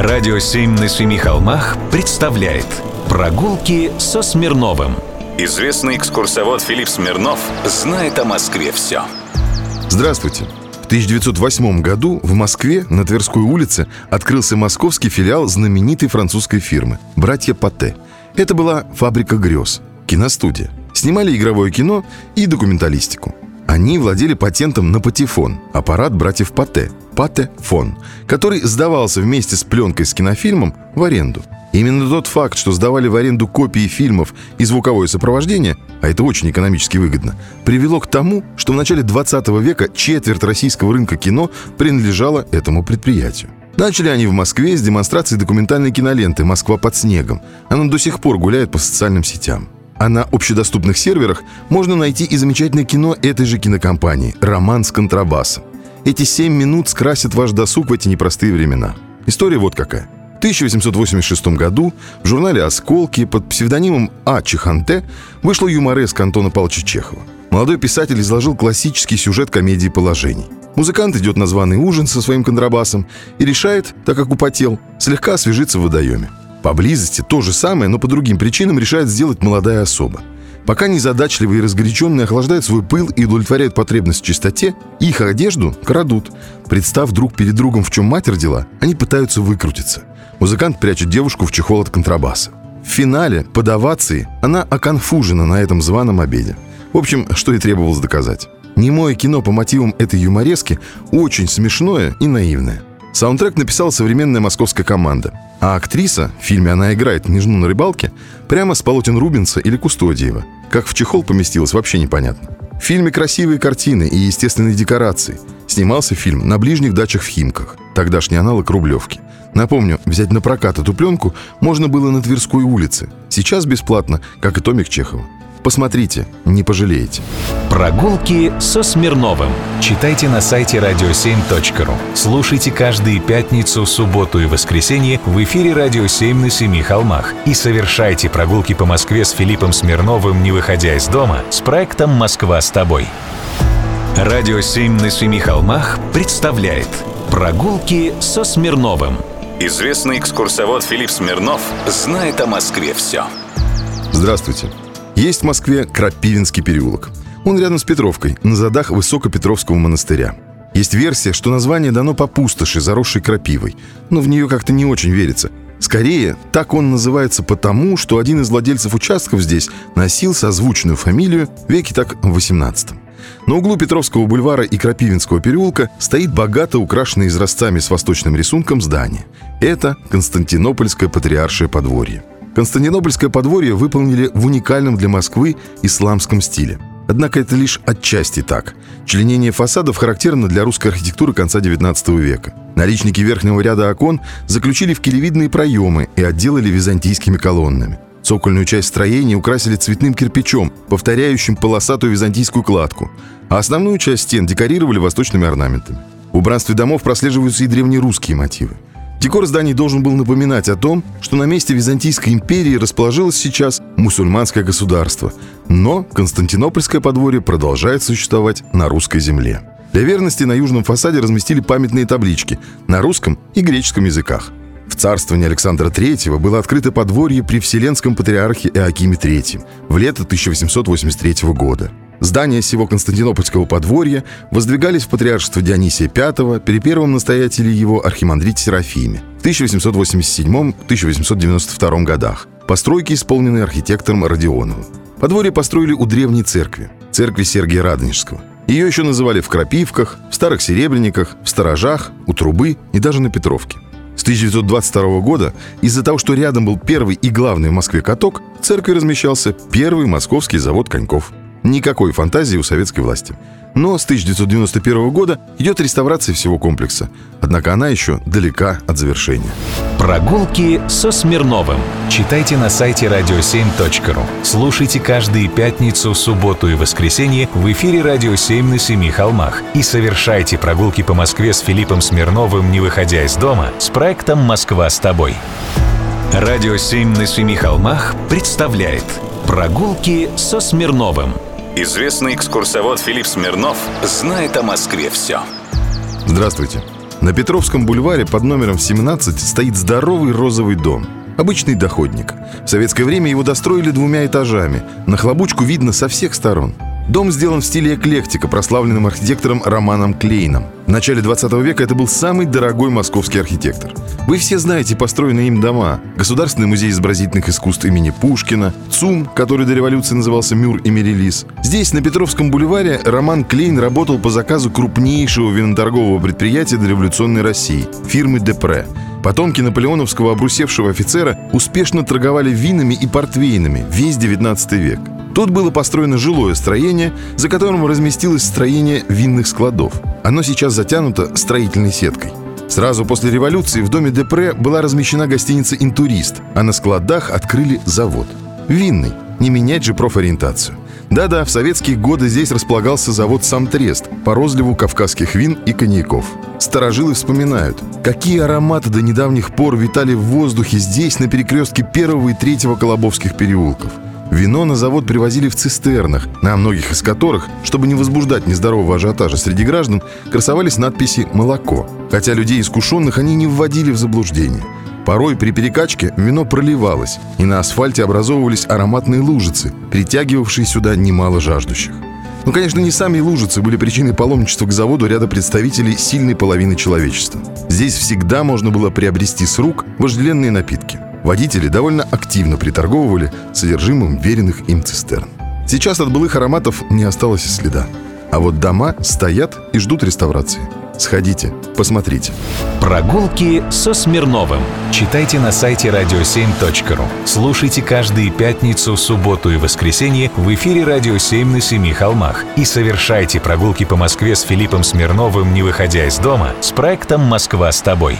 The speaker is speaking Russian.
Радио «Семь на семи холмах» представляет Прогулки со Смирновым Известный экскурсовод Филипп Смирнов знает о Москве все Здравствуйте! В 1908 году в Москве на Тверской улице открылся московский филиал знаменитой французской фирмы «Братья Патте». Это была фабрика грез, киностудия. Снимали игровое кино и документалистику. Они владели патентом на патефон, аппарат братьев Патте, патефон, который сдавался вместе с пленкой с кинофильмом в аренду. Именно тот факт, что сдавали в аренду копии фильмов и звуковое сопровождение, а это очень экономически выгодно, привело к тому, что в начале 20 века четверть российского рынка кино принадлежала этому предприятию. Начали они в Москве с демонстрации документальной киноленты «Москва под снегом». Она до сих пор гуляет по социальным сетям. А на общедоступных серверах можно найти и замечательное кино этой же кинокомпании «Роман с контрабасом». Эти семь минут скрасят ваш досуг в эти непростые времена. История вот какая. В 1886 году в журнале «Осколки» под псевдонимом А. Чеханте вышла юмореска Антона Павловича Чехова. Молодой писатель изложил классический сюжет комедии положений. Музыкант идет на званый ужин со своим контрабасом и решает, так как употел, слегка освежиться в водоеме. Поблизости то же самое, но по другим причинам решает сделать молодая особа. Пока незадачливые и разгоряченные охлаждают свой пыл и удовлетворяют потребность в чистоте, их одежду крадут. Представ друг перед другом, в чем матер дела, они пытаются выкрутиться. Музыкант прячет девушку в чехол от контрабаса. В финале, под овацией, она оконфужена на этом званом обеде. В общем, что и требовалось доказать. Немое кино по мотивам этой юморески очень смешное и наивное. Саундтрек написала современная московская команда. А актриса, в фильме она играет княжну на рыбалке, прямо с полотен Рубинса или Кустодиева. Как в чехол поместилась, вообще непонятно. В фильме красивые картины и естественные декорации. Снимался фильм на ближних дачах в Химках, тогдашний аналог Рублевки. Напомню, взять на прокат эту пленку можно было на Тверской улице. Сейчас бесплатно, как и Томик Чехова. Посмотрите, не пожалеете. Прогулки со Смирновым. Читайте на сайте radio7.ru. Слушайте каждые пятницу, субботу и воскресенье в эфире «Радио 7» на Семи холмах. И совершайте прогулки по Москве с Филиппом Смирновым, не выходя из дома, с проектом «Москва с тобой». «Радио 7» на Семи холмах представляет Прогулки со Смирновым. Известный экскурсовод Филипп Смирнов знает о Москве все. Здравствуйте. Есть в Москве Крапивинский переулок. Он рядом с Петровкой, на задах Высокопетровского монастыря. Есть версия, что название дано по пустоши, заросшей крапивой, но в нее как-то не очень верится. Скорее, так он называется потому, что один из владельцев участков здесь носил созвучную фамилию веки так в 18 На углу Петровского бульвара и Крапивинского переулка стоит богато украшенное изразцами с восточным рисунком здание. Это Константинопольское патриаршее подворье. Константинопольское подворье выполнили в уникальном для Москвы исламском стиле. Однако это лишь отчасти так. Членение фасадов характерно для русской архитектуры конца XIX века. Наличники верхнего ряда окон заключили в келевидные проемы и отделали византийскими колоннами. Цокольную часть строения украсили цветным кирпичом, повторяющим полосатую византийскую кладку, а основную часть стен декорировали восточными орнаментами. В убранстве домов прослеживаются и древнерусские мотивы. Декор зданий должен был напоминать о том, что на месте Византийской империи расположилось сейчас мусульманское государство, но Константинопольское подворье продолжает существовать на русской земле. Для верности на южном фасаде разместили памятные таблички на русском и греческом языках. В царствовании Александра III было открыто подворье при Вселенском патриархе Иоакиме III в лето 1883 года. Здания сего Константинопольского подворья воздвигались в патриаршество Дионисия V при первом настоятеле его архимандрите Серафиме в 1887-1892 годах. Постройки исполнены архитектором Родионовым. Подворье построили у древней церкви, церкви Сергия Радонежского. Ее еще называли в Крапивках, в Старых Серебряниках, в Сторожах, у Трубы и даже на Петровке. С 1922 года из-за того, что рядом был первый и главный в Москве каток, в церкви размещался первый московский завод коньков – Никакой фантазии у советской власти. Но с 1991 года идет реставрация всего комплекса. Однако она еще далека от завершения. Прогулки со Смирновым. Читайте на сайте radio7.ru. Слушайте каждые пятницу, субботу и воскресенье в эфире «Радио 7» на Семи холмах. И совершайте прогулки по Москве с Филиппом Смирновым, не выходя из дома, с проектом «Москва с тобой». «Радио 7» на Семи холмах представляет Прогулки со Смирновым – Известный экскурсовод Филипп Смирнов знает о Москве все. Здравствуйте. На Петровском бульваре под номером 17 стоит здоровый розовый дом. Обычный доходник. В советское время его достроили двумя этажами. На хлобучку видно со всех сторон. Дом сделан в стиле эклектика, прославленным архитектором Романом Клейном. В начале 20 века это был самый дорогой московский архитектор. Вы все знаете построенные им дома. Государственный музей изобразительных искусств имени Пушкина, ЦУМ, который до революции назывался Мюр и Мерилис. Здесь, на Петровском бульваре, Роман Клейн работал по заказу крупнейшего виноторгового предприятия дореволюционной России – фирмы «Депре». Потомки наполеоновского обрусевшего офицера успешно торговали винами и портвейнами весь 19 век – Тут было построено жилое строение, за которым разместилось строение винных складов. Оно сейчас затянуто строительной сеткой. Сразу после революции в доме Депре была размещена гостиница «Интурист», а на складах открыли завод. Винный. Не менять же профориентацию. Да-да, в советские годы здесь располагался завод «Самтрест» по розливу кавказских вин и коньяков. Старожилы вспоминают, какие ароматы до недавних пор витали в воздухе здесь, на перекрестке первого и третьего Колобовских переулков – Вино на завод привозили в цистернах, на многих из которых, чтобы не возбуждать нездорового ажиотажа среди граждан, красовались надписи «молоко». Хотя людей искушенных они не вводили в заблуждение. Порой при перекачке вино проливалось, и на асфальте образовывались ароматные лужицы, притягивавшие сюда немало жаждущих. Но, конечно, не сами лужицы были причиной паломничества к заводу ряда представителей сильной половины человечества. Здесь всегда можно было приобрести с рук вожделенные напитки – Водители довольно активно приторговывали содержимым веренных им цистерн. Сейчас от былых ароматов не осталось и следа. А вот дома стоят и ждут реставрации. Сходите, посмотрите. Прогулки со Смирновым. Читайте на сайте radio7.ru. Слушайте каждые пятницу, субботу и воскресенье в эфире «Радио 7» на Семи холмах. И совершайте прогулки по Москве с Филиппом Смирновым, не выходя из дома, с проектом «Москва с тобой».